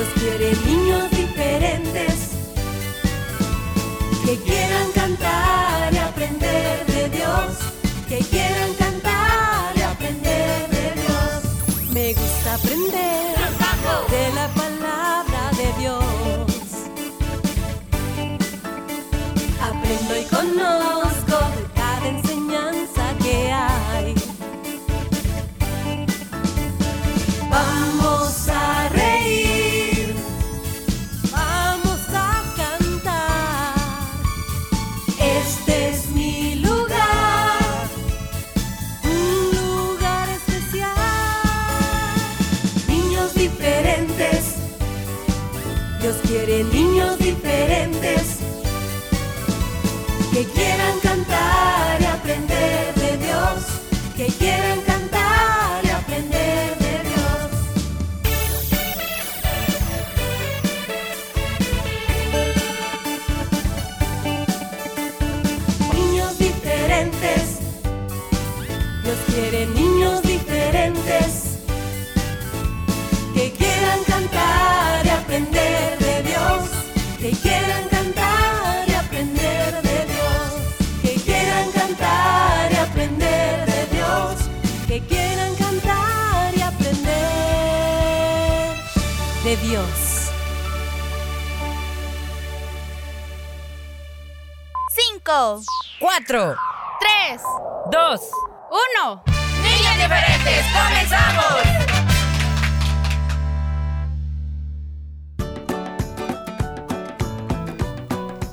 Dios quiere niños de Dios. Cinco, Cuatro, tres, dos, uno. niños diferentes, comenzamos.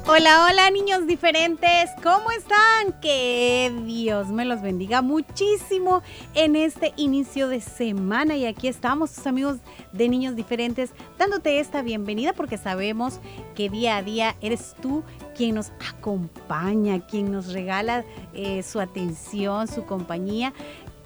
Hola, hola niños diferentes, ¿cómo están? Que Dios me los bendiga muchísimo en este inicio de semana. Y aquí estamos tus amigos de niños diferentes dándote esta bienvenida porque sabemos que día a día eres tú quien nos acompaña, quien nos regala eh, su atención, su compañía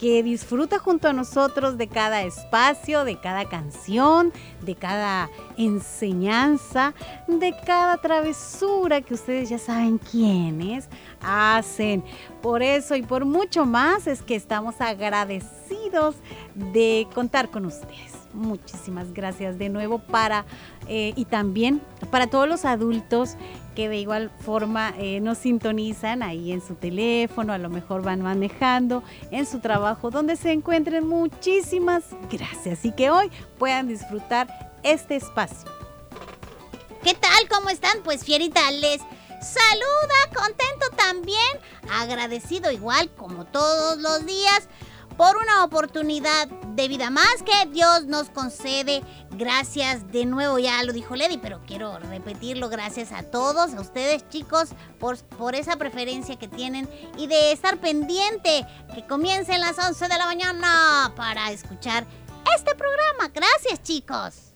que disfruta junto a nosotros de cada espacio, de cada canción, de cada enseñanza, de cada travesura que ustedes ya saben quiénes hacen. Por eso y por mucho más es que estamos agradecidos de contar con ustedes. Muchísimas gracias de nuevo para eh, y también para todos los adultos que de igual forma eh, nos sintonizan ahí en su teléfono, a lo mejor van manejando, en su trabajo, donde se encuentren. Muchísimas gracias y que hoy puedan disfrutar este espacio. ¿Qué tal? ¿Cómo están? Pues Fierita les saluda, contento también, agradecido igual como todos los días por una oportunidad de vida más que Dios nos concede. Gracias de nuevo, ya lo dijo Lady, pero quiero repetirlo. Gracias a todos, a ustedes chicos, por, por esa preferencia que tienen y de estar pendiente que comiencen las 11 de la mañana para escuchar este programa. Gracias chicos.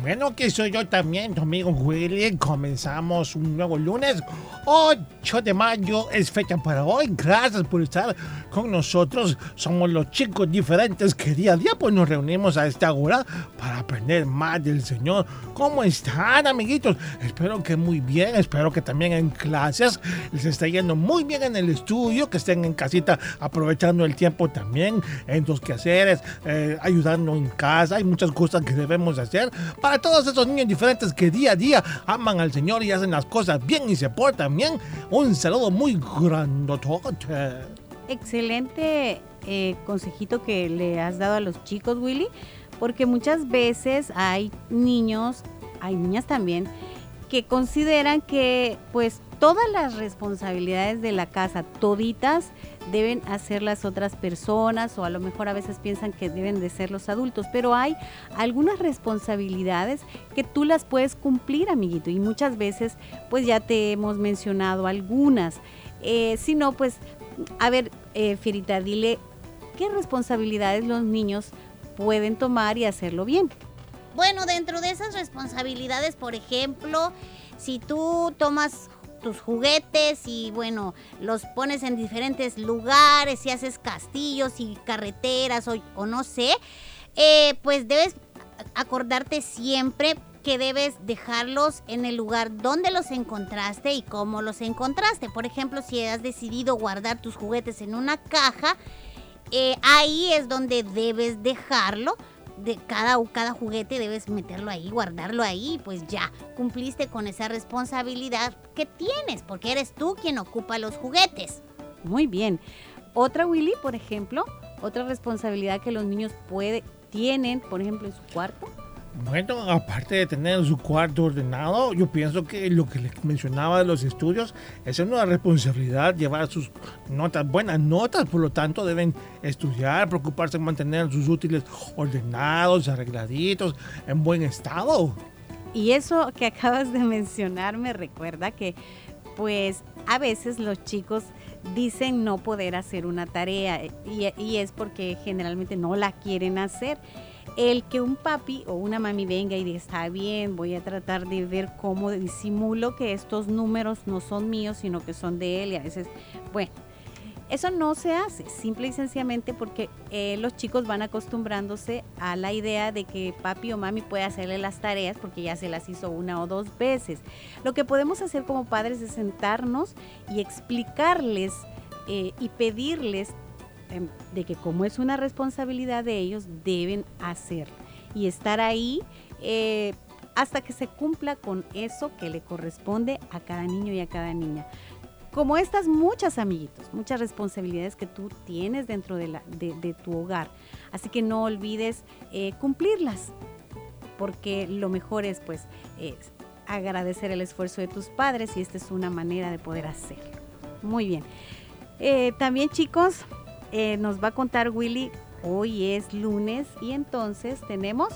Bueno, que soy yo también, tu amigo Willy. Comenzamos un nuevo lunes, 8 de mayo, es fecha para hoy. Gracias por estar con nosotros. Somos los chicos diferentes que día a día pues nos reunimos a esta hora para aprender más del Señor. ¿Cómo están, amiguitos? Espero que muy bien, espero que también en clases les esté yendo muy bien en el estudio, que estén en casita aprovechando el tiempo también en sus quehaceres, eh, ayudando en casa. Hay muchas cosas que debemos hacer para todos esos niños diferentes que día a día aman al Señor y hacen las cosas bien y se portan bien. Un saludo muy grandotote. Excelente eh, consejito que le has dado a los chicos, Willy, porque muchas veces hay niños, hay niñas también, que consideran que pues todas las responsabilidades de la casa, toditas, deben hacer las otras personas o a lo mejor a veces piensan que deben de ser los adultos, pero hay algunas responsabilidades que tú las puedes cumplir, amiguito, y muchas veces pues ya te hemos mencionado algunas. Eh, si no, pues, a ver, eh, dile qué responsabilidades los niños pueden tomar y hacerlo bien. Bueno, dentro de esas responsabilidades, por ejemplo, si tú tomas tus juguetes y bueno, los pones en diferentes lugares y haces castillos y carreteras o, no sé, eh, pues debes acordarte siempre que debes dejarlos en el lugar donde los encontraste y cómo los encontraste. Por ejemplo, si has decidido guardar tus juguetes en una caja, eh, ahí es donde debes dejarlo. De cada, cada juguete debes meterlo ahí, guardarlo ahí, pues ya cumpliste con esa responsabilidad que tienes, porque eres tú quien ocupa los juguetes. Muy bien. Otra, Willy, por ejemplo, otra responsabilidad que los niños puede, tienen, por ejemplo, en su cuarto. Bueno, aparte de tener su cuarto ordenado, yo pienso que lo que les mencionaba de los estudios es una responsabilidad llevar sus notas, buenas notas, por lo tanto deben estudiar, preocuparse en mantener sus útiles ordenados, arregladitos, en buen estado. Y eso que acabas de mencionar me recuerda que pues a veces los chicos dicen no poder hacer una tarea y, y es porque generalmente no la quieren hacer el que un papi o una mami venga y diga, está bien, voy a tratar de ver cómo disimulo que estos números no son míos, sino que son de él. Y a veces, bueno, eso no se hace, simple y sencillamente porque eh, los chicos van acostumbrándose a la idea de que papi o mami puede hacerle las tareas porque ya se las hizo una o dos veces. Lo que podemos hacer como padres es sentarnos y explicarles eh, y pedirles de que como es una responsabilidad de ellos, deben hacerlo y estar ahí eh, hasta que se cumpla con eso que le corresponde a cada niño y a cada niña. Como estas muchas amiguitos, muchas responsabilidades que tú tienes dentro de, tu hogar. Así que no olvides eh, cumplirlas, porque lo mejor es pues agradecer el esfuerzo de tus padres y esta es una manera de poder hacerlo. Muy bien. Eh, también chicos, eh, nos va a contar Willy. Hoy es lunes y entonces tenemos...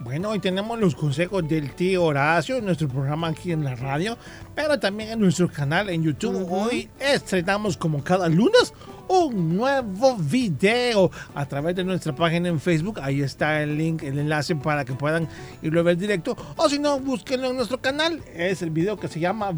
Bueno, hoy tenemos los consejos del tío Horacio, nuestro programa aquí en la radio, pero también en nuestro canal en YouTube. Hoy estrenamos como cada lunes un nuevo video a través de nuestra página en Facebook. Ahí está el link, el enlace para que puedan irlo a ver directo. O si no, búsquenlo en nuestro canal. Es el video que se llama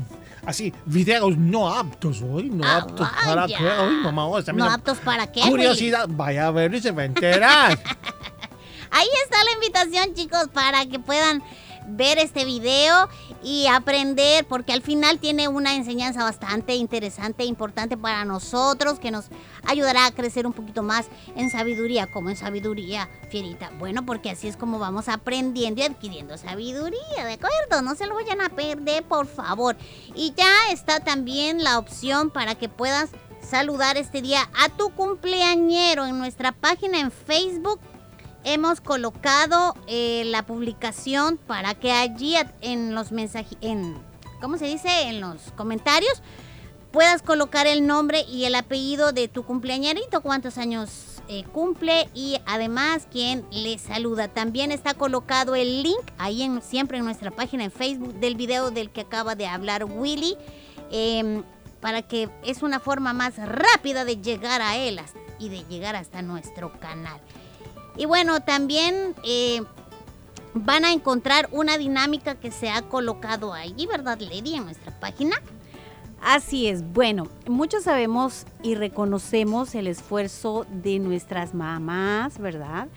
así, videos no aptos hoy, no Ah, aptos para qué. Hoy, mamá, hoy está ¿No aptos para qué? Curiosidad, vaya a verlo y se va a enterar. Ahí está la invitación, chicos, para que puedan ver este video y aprender, porque al final tiene una enseñanza bastante interesante e importante para nosotros, que nos ayudará a crecer un poquito más en sabiduría, como en sabiduría, Fierita. Bueno, porque así es como vamos aprendiendo y adquiriendo sabiduría, ¿de acuerdo? No se lo vayan a perder, por favor. Y ya está también la opción para que puedas saludar este día a tu cumpleañero en nuestra página en Facebook hemos colocado eh, la publicación para que allí en los mensajes, en, ¿cómo se dice? En los comentarios puedas colocar el nombre y el apellido de tu cumpleañerito, cuántos años eh, cumple y además quién le saluda. También está colocado el link ahí en, siempre en nuestra página en Facebook del video del que acaba de hablar Willy. em, para que es una forma más rápida de llegar a él y de llegar hasta nuestro canal. Y bueno, también eh, van a encontrar una dinámica que se ha colocado allí, ¿verdad, Lady? En nuestra página. Así es. Bueno, muchos sabemos y reconocemos el esfuerzo de nuestras mamás, ¿verdad?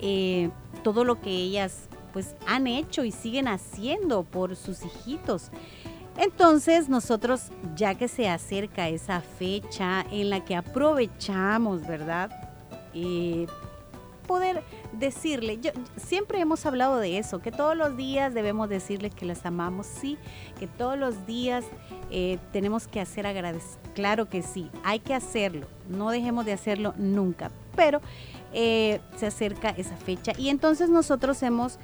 Eh, todo lo que ellas pues han hecho y siguen haciendo por sus hijitos. Entonces nosotros, ya que se acerca esa fecha en la que aprovechamos, ¿verdad? Eh, poder decirle, yo, siempre hemos hablado de eso, que todos los días debemos decirles que las amamos, sí, que todos los días eh, tenemos que hacer agradecer, claro que sí, hay que hacerlo, no dejemos de hacerlo nunca, pero eh, se acerca esa fecha y entonces nosotros hemos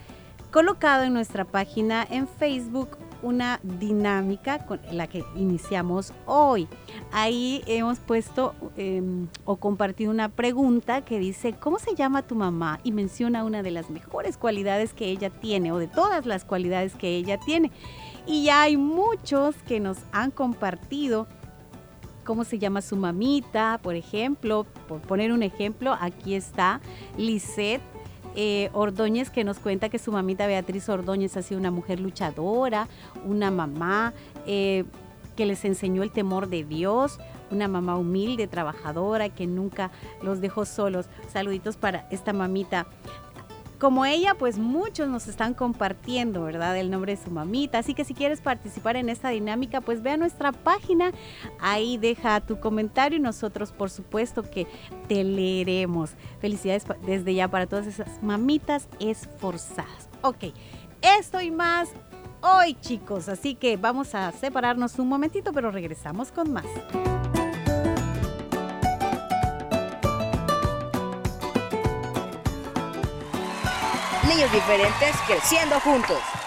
colocado en nuestra página en Facebook una dinámica con la que iniciamos hoy. Ahí hemos puesto eh, o compartido una pregunta que dice, ¿cómo se llama tu mamá? Y menciona una de las mejores cualidades que ella tiene o de todas las cualidades que ella tiene. Y ya hay muchos que nos han compartido cómo se llama su mamita, por ejemplo, por poner un ejemplo, aquí está Lisette eh, Ordóñez que nos cuenta que su mamita Beatriz Ordóñez ha sido una mujer luchadora, una mamá eh, que les enseñó el temor de Dios, una mamá humilde, trabajadora, que nunca los dejó solos. Saluditos para esta mamita. Como ella, pues muchos nos están compartiendo, ¿verdad? El nombre de su mamita. Así que si quieres participar en esta dinámica, pues ve a nuestra página. Ahí deja tu comentario y nosotros, por supuesto, que te leeremos. Felicidades desde ya para todas esas mamitas esforzadas. Ok, esto y más hoy, chicos. Así que vamos a separarnos un momentito, pero regresamos con más. Diferentes creciendo juntos.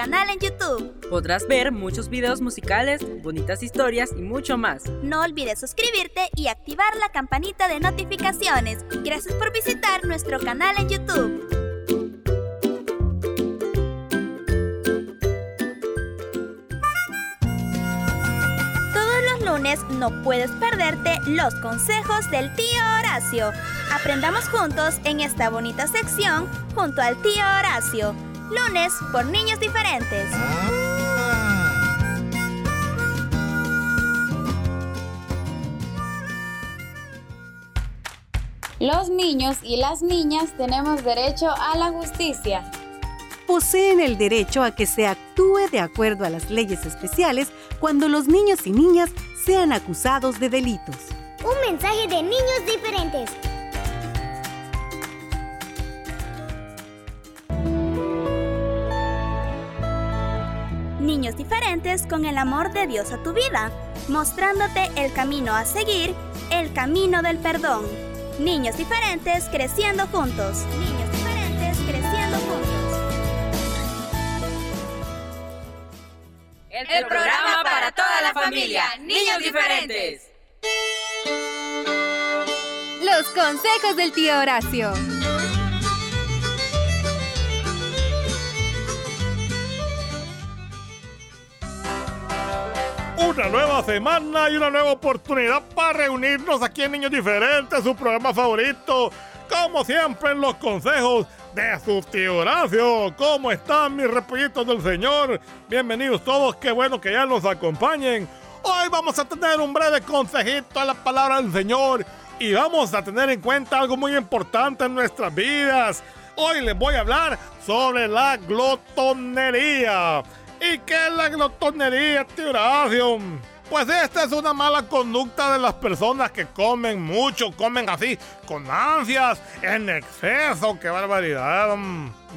Canal en YouTube. Podrás ver muchos videos musicales, bonitas historias y mucho más. No olvides suscribirte y activar la campanita de notificaciones. Gracias por visitar nuestro canal en YouTube. Todos los lunes no puedes perderte los consejos del tío Horacio. Aprendamos juntos en esta bonita sección junto al tío Horacio. Lunes por niños diferentes. Los niños y las niñas tenemos derecho a la justicia. Poseen el derecho a que se actúe de acuerdo a las leyes especiales cuando los niños y niñas sean acusados de delitos. Un mensaje de niños diferentes. Niños diferentes con el amor de Dios a tu vida, mostrándote el camino a seguir, el camino del perdón. Niños diferentes creciendo juntos. Niños diferentes creciendo juntos. El programa para toda la familia. Niños diferentes. Los consejos del tío Horacio. Una nueva semana y una nueva oportunidad para reunirnos aquí en Niños Diferentes, su programa favorito. Como siempre en los consejos de su tío Horacio. ¿Cómo están mis repollitos del Señor? Bienvenidos todos, qué bueno que ya nos acompañen. Hoy vamos a tener un breve consejito a la palabra del Señor y vamos a tener en cuenta algo muy importante en nuestras vidas. Hoy les voy a hablar sobre la glotonería. ¿Y qué es la glotonería, tío? Pues esta es una mala conducta de las personas que comen mucho, comen así, con ansias, en exceso, qué barbaridad.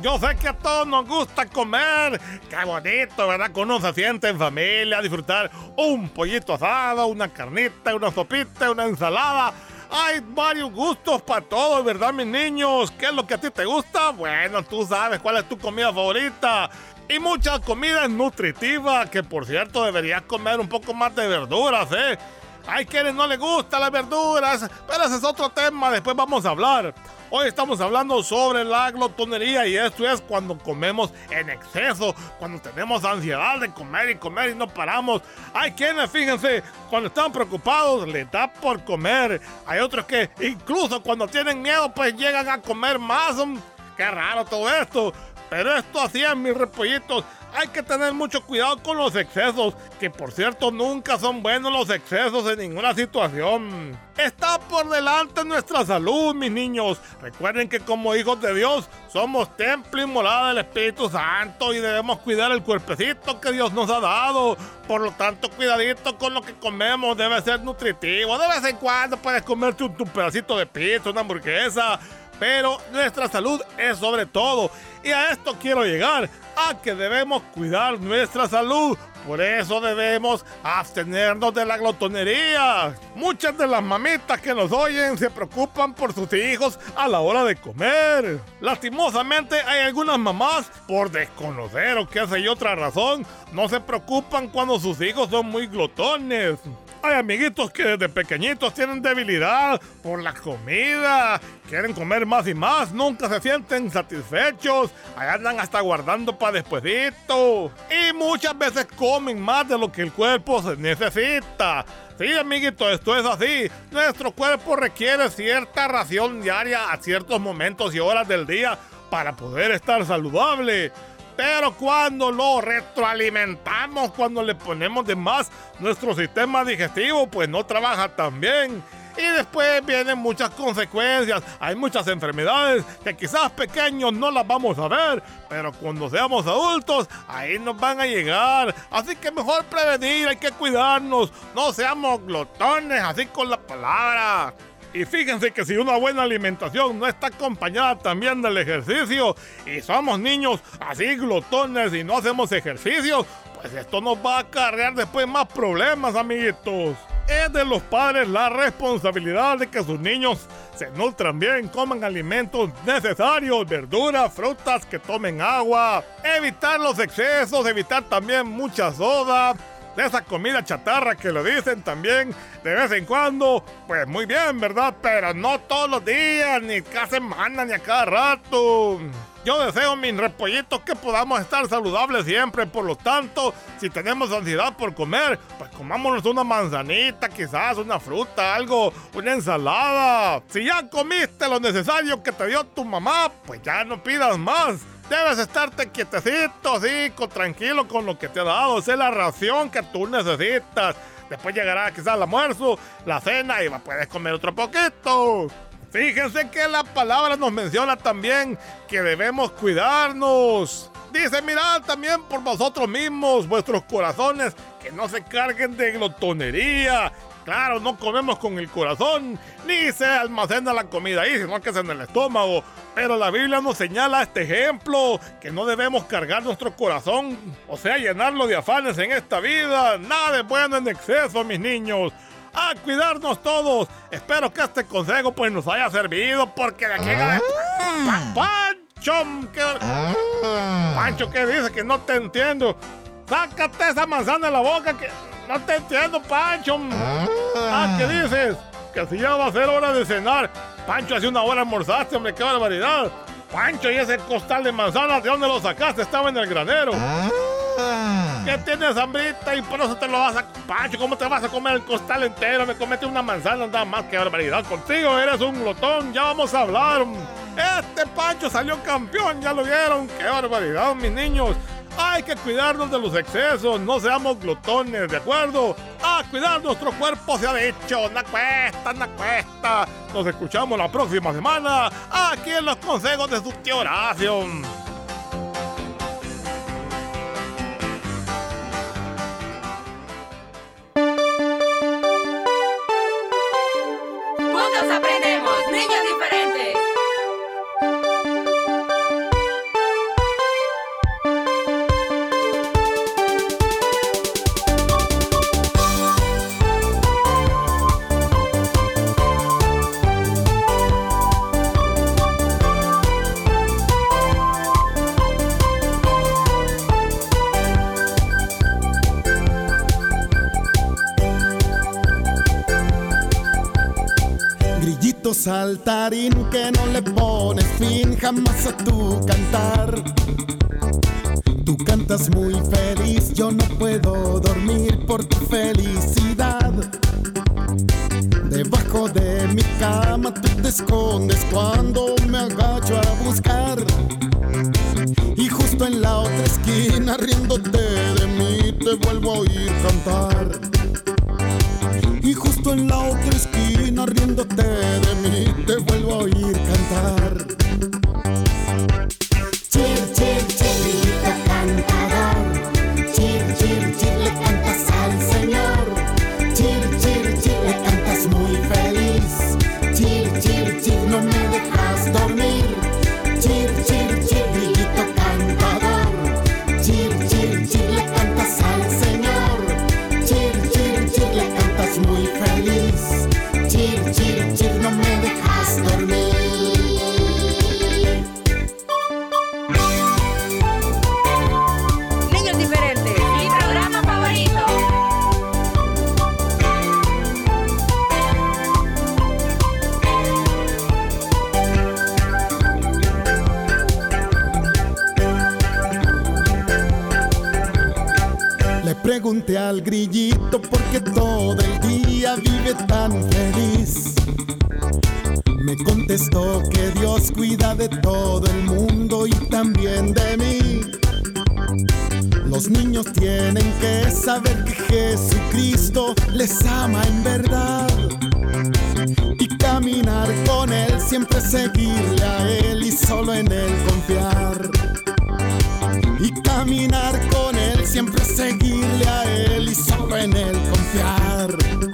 Yo sé que a todos nos gusta comer, qué bonito, ¿verdad? Que uno se siente en familia, disfrutar un pollito asado, una carnita, una sopita, una ensalada. Hay varios gustos para todos, ¿verdad, mis niños? ¿Qué es lo que a ti te gusta? Bueno, tú sabes cuál es tu comida favorita. Y mucha comida nutritiva, que por cierto deberías comer un poco más de verduras, ¿eh? Hay quienes no les gustan las verduras, pero ese es otro tema, después vamos a hablar. Hoy estamos hablando sobre la glotonería y esto es cuando comemos en exceso, cuando tenemos ansiedad de comer y comer y no paramos. Hay quienes, fíjense, cuando están preocupados les da por comer. Hay otros que incluso cuando tienen miedo pues llegan a comer más. Qué raro todo esto. Pero esto hacían mis repollitos. Hay que tener mucho cuidado con los excesos, que por cierto nunca son buenos los excesos en ninguna situación. Está por delante nuestra salud, mis niños. Recuerden que como hijos de Dios somos templo y morada del Espíritu Santo y debemos cuidar el cuerpecito que Dios nos ha dado. Por lo tanto, cuidadito con lo que comemos, debe ser nutritivo. De vez en cuando puedes comerte un, pedacito de pizza, una hamburguesa pero nuestra salud es sobre todo. Y a esto quiero llegar, a que debemos cuidar nuestra salud. Por eso debemos abstenernos de la glotonería. Muchas de las mamitas que nos oyen se preocupan por sus hijos a la hora de comer. Lastimosamente hay algunas mamás, por desconocer o qué sé yo otra razón, no se preocupan cuando sus hijos son muy glotones. Hay amiguitos que desde pequeñitos tienen debilidad por la comida, quieren comer más y más, nunca se sienten satisfechos, andan hasta guardando para despuesito. Y muchas veces comen más de lo que el cuerpo se necesita. Sí, amiguito, esto es así. Nuestro cuerpo requiere cierta ración diaria a ciertos momentos y horas del día para poder estar saludable. Pero cuando lo retroalimentamos, cuando le ponemos de más, nuestro sistema digestivo pues no trabaja tan bien. Y después vienen muchas consecuencias. Hay muchas enfermedades que quizás pequeños no las vamos a ver, pero cuando seamos adultos, ahí nos van a llegar. Así que mejor prevenir, hay que cuidarnos. No seamos glotones, así con la palabra. Y fíjense que si una buena alimentación no está acompañada también del ejercicio y somos niños así glotones y no hacemos ejercicio, pues esto nos va a acarrear después más problemas, amiguitos. Es de los padres la responsabilidad de que sus niños se nutran bien, coman alimentos necesarios, verduras, frutas, que tomen agua, evitar los excesos, evitar también mucha soda, de esa comida chatarra que lo dicen también de vez en cuando, pues muy bien, ¿verdad? Pero no todos los días, ni cada semana, ni a cada rato. Yo deseo, mis repollitos, que podamos estar saludables siempre. Por lo tanto, si tenemos ansiedad por comer, pues comámonos una manzanita, quizás una fruta, algo, una ensalada. Si ya comiste lo necesario que te dio tu mamá, pues ya no pidas más. Debes estarte quietecito, así, tranquilo con lo que te ha dado. Esa es la ración que tú necesitas. Después llegará quizás el almuerzo, la cena y puedes comer otro poquito. Fíjense que la palabra nos menciona también que debemos cuidarnos. Dice, mirad también por vosotros mismos, vuestros corazones, que no se carguen de glotonería, Claro, no comemos con el corazón, ni se almacena la comida ahí, sino que es en el estómago. Pero la Biblia nos señala este ejemplo, que no debemos cargar nuestro corazón, o sea, llenarlo de afanes en esta vida. Nada de bueno en exceso, mis niños. A cuidarnos todos. Espero que este consejo pues nos haya servido, porque de aquí... ¡Pancho! Pancho, ¿qué dice? Que no te entiendo. Sácate esa manzana de la boca que... No te entiendo, Pancho. Ah, ¿qué dices? Que si ya va a ser hora de cenar. Pancho, hace una hora almorzaste, hombre, qué barbaridad. Pancho, ¿y ese costal de manzanas de dónde lo sacaste? Estaba en el granero. ¿Qué tienes, hambrita? Y por eso te lo vas a... Pancho, ¿cómo te vas a comer el costal entero? Me comete una manzana, nada más, qué barbaridad. Contigo eres un glotón, ya vamos a hablar. Este Pancho salió campeón, ya lo vieron. Qué barbaridad, mis niños. Hay que cuidarnos de los excesos, no seamos glutones, ¿de acuerdo? A cuidar nuestro cuerpo se ha dicho, no cuesta, no cuesta. Nos escuchamos la próxima semana aquí en los consejos de su tío Horacio. Saltarín que no le pones fin jamás a tu cantar. Tú cantas muy feliz, yo no puedo dormir por tu felicidad. Debajo de mi cama tú te escondes cuando me agacho a buscar. Y justo en la otra esquina, riéndote de mí, te vuelvo a oír cantar. Y justo en la otra esquina, riéndote de al grillito por qué todo el día vive tan feliz. Me contestó que Dios cuida de todo el mundo y también de mí. Los niños tienen que saber que Jesucristo les ama en verdad. Y caminar con Él, siempre seguirle a Él y solo en Él confiar y caminar con siempre seguirle a él y solo en él confiar.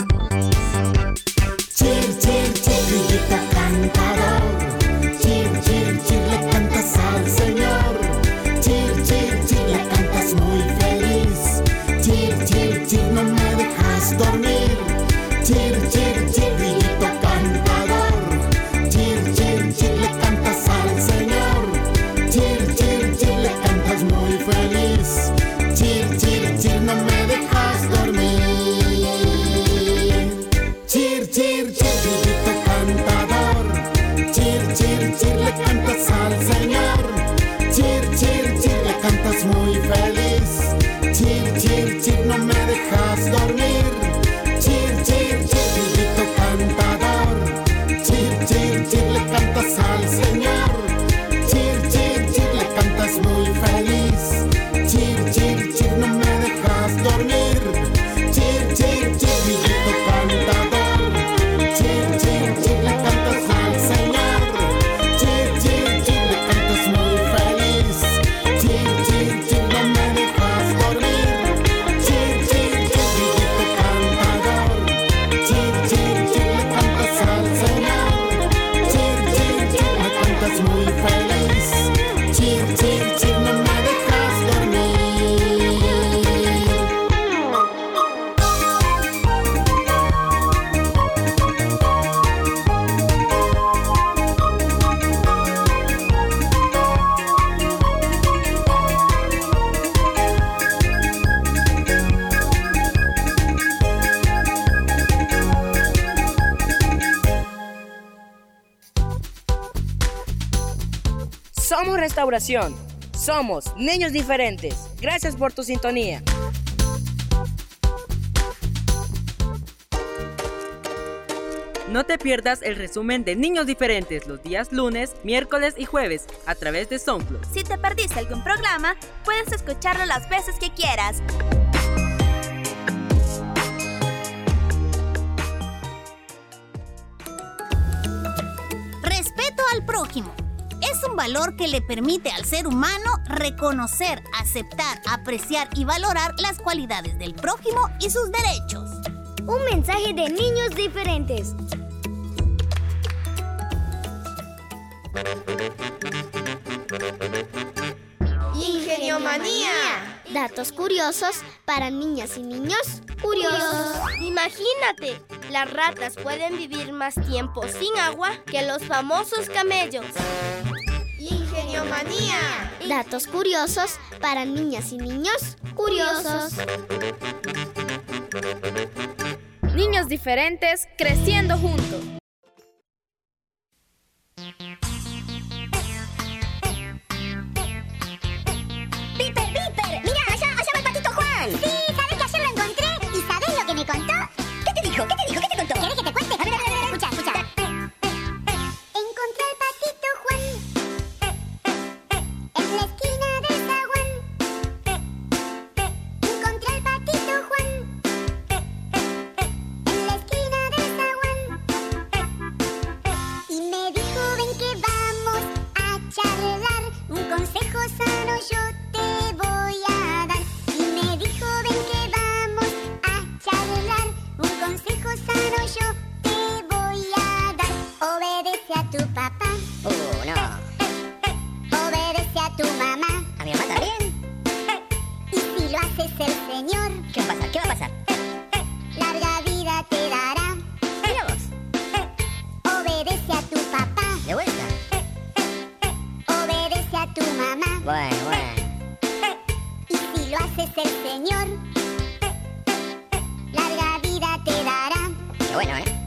Somos niños diferentes. Gracias por tu sintonía. No te pierdas el resumen de Niños Diferentes los días lunes, miércoles y jueves a través de SoundCloud. Si te perdiste algún programa, puedes escucharlo las veces que quieras. Respeto al prójimo valor que le permite al ser humano reconocer, aceptar, apreciar y valorar las cualidades del prójimo y sus derechos. Un mensaje de niños diferentes. Ingeniomanía. Datos curiosos para niñas y niños curiosos. Imagínate, las ratas pueden vivir más tiempo sin agua que los famosos camellos. Datos curiosos para niñas y niños curiosos. Niños diferentes creciendo juntos. Bueno, bueno. Y si lo haces el Señor, larga vida te dará. Qué bueno, ¿eh?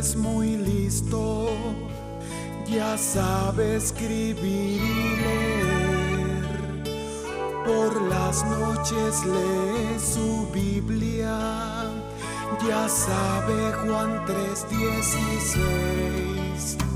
eres muy listo, ya sabe escribir y leer. Por las noches lee su Biblia, ya sabe Juan 3:16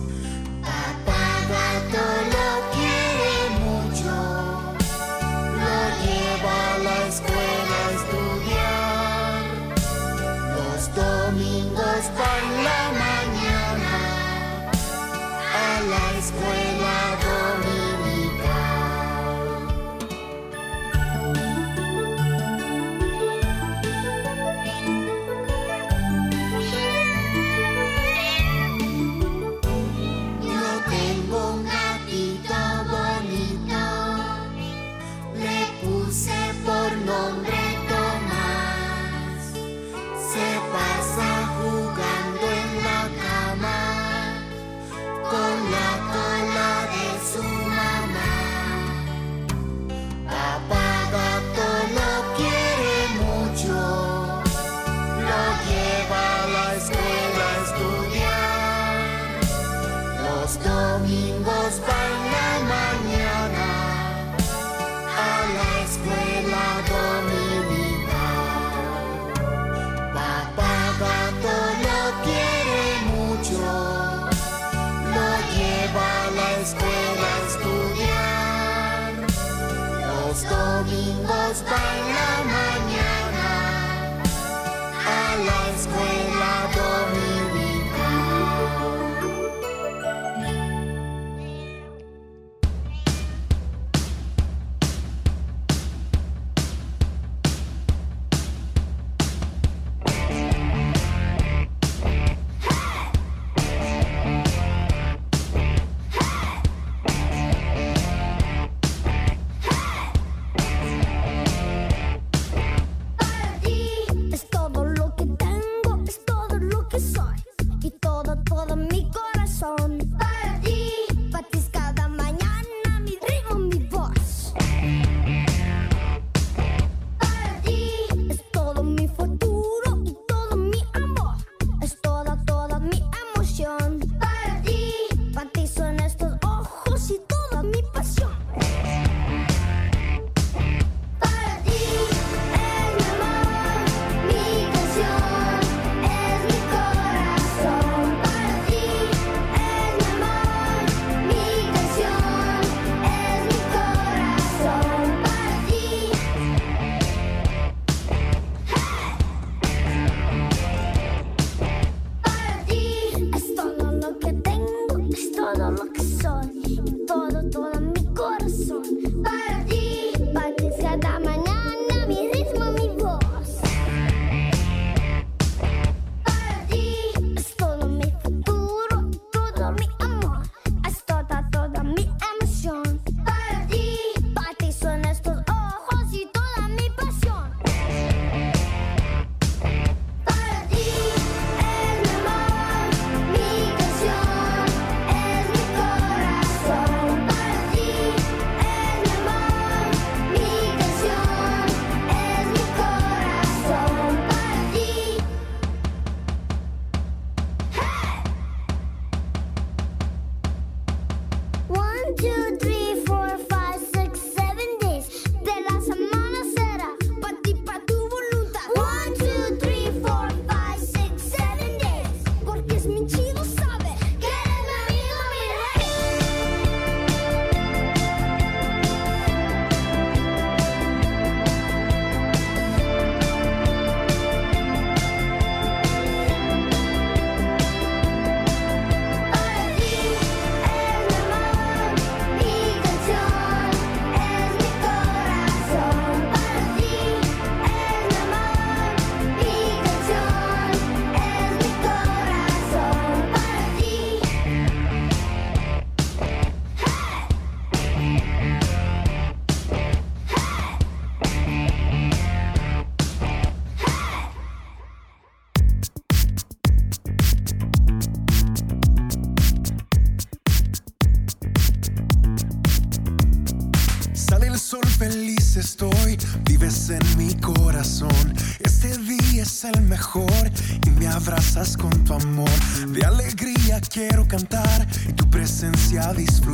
abrazas con tu amor. De alegría quiero cantar y tu presencia disfrutar.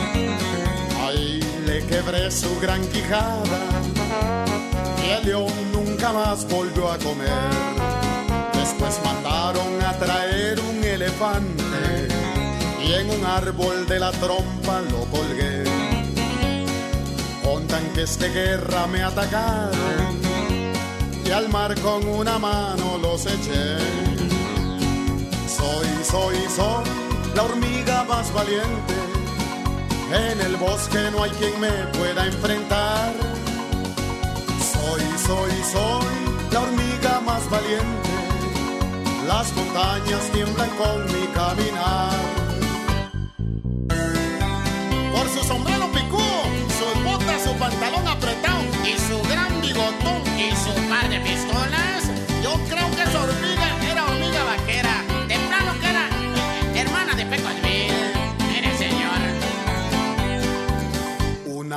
Quebré su gran quijada y el león nunca más volvió a comer. Después mandaron a traer un elefante y en un árbol de la trompa lo colgué. Con tanques de guerra me atacaron y al mar con una mano los eché. Soy, soy, soy la hormiga más valiente. En el bosque no hay quien me pueda enfrentar. Soy, soy, soy la hormiga más valiente. Las montañas tiemblan con mi caminar. Por su sombrero picudo, sus botas, su pantalón apretado y su gran bigotón y su par de pistolas,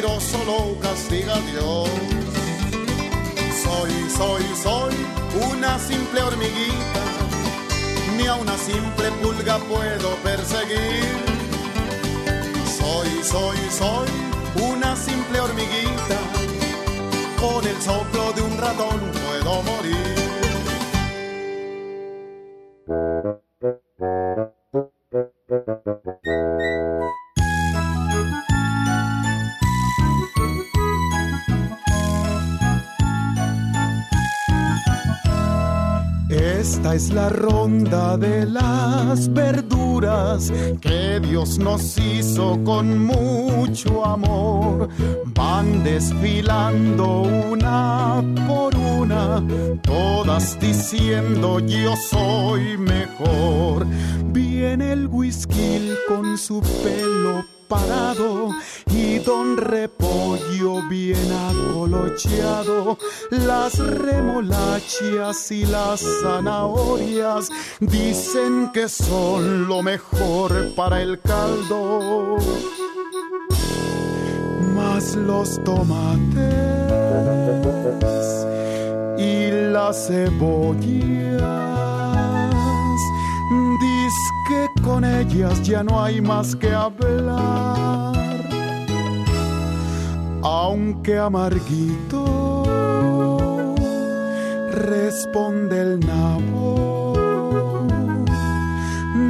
Mentiroso castiga Dios. Soy, soy, soy una simple hormiguita. Ni a una simple pulga puedo perseguir. Soy, soy, soy una simple hormiguita. Con el soplo de un ratón puedo morir. Esta es la ronda de las verduras que Dios nos hizo con mucho amor. Van desfilando una por todas diciendo yo soy mejor. Viene el whisky con su pelo parado y don repollo bien acolocheado, las remolachas y las zanahorias dicen que son lo mejor para el caldo. Más los tomates las cebollas Diz que con ellas ya no hay más que hablar. Aunque amarguito responde el nabo,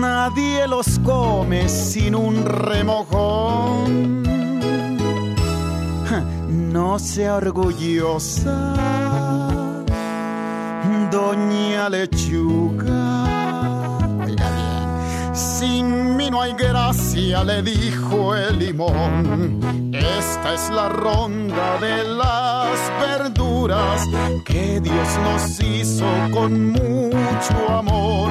nadie los come sin un remojón. No sea orgullosa Doña Lechuga. Sin mí no hay gracia, le dijo el limón. Esta es la ronda de las verduras que Dios nos hizo con mucho amor.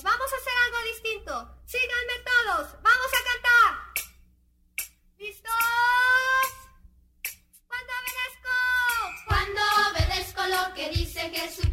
Vamos a hacer algo distinto. Síganme todos, vamos a cantar. ¿Listos? Cuando obedezco, cuando obedezco lo que dice Jesucristo,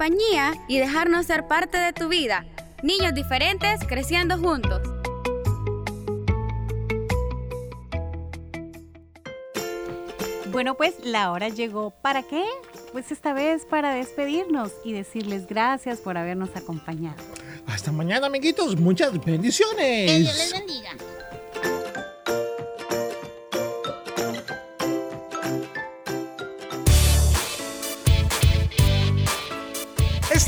compañía y dejarnos ser parte de tu vida. Niños diferentes creciendo juntos. Bueno, pues la hora llegó. ¿Para qué? Pues esta vez para despedirnos y decirles gracias por habernos acompañado. Hasta mañana, amiguitos. Muchas bendiciones. Que Dios les bendiga.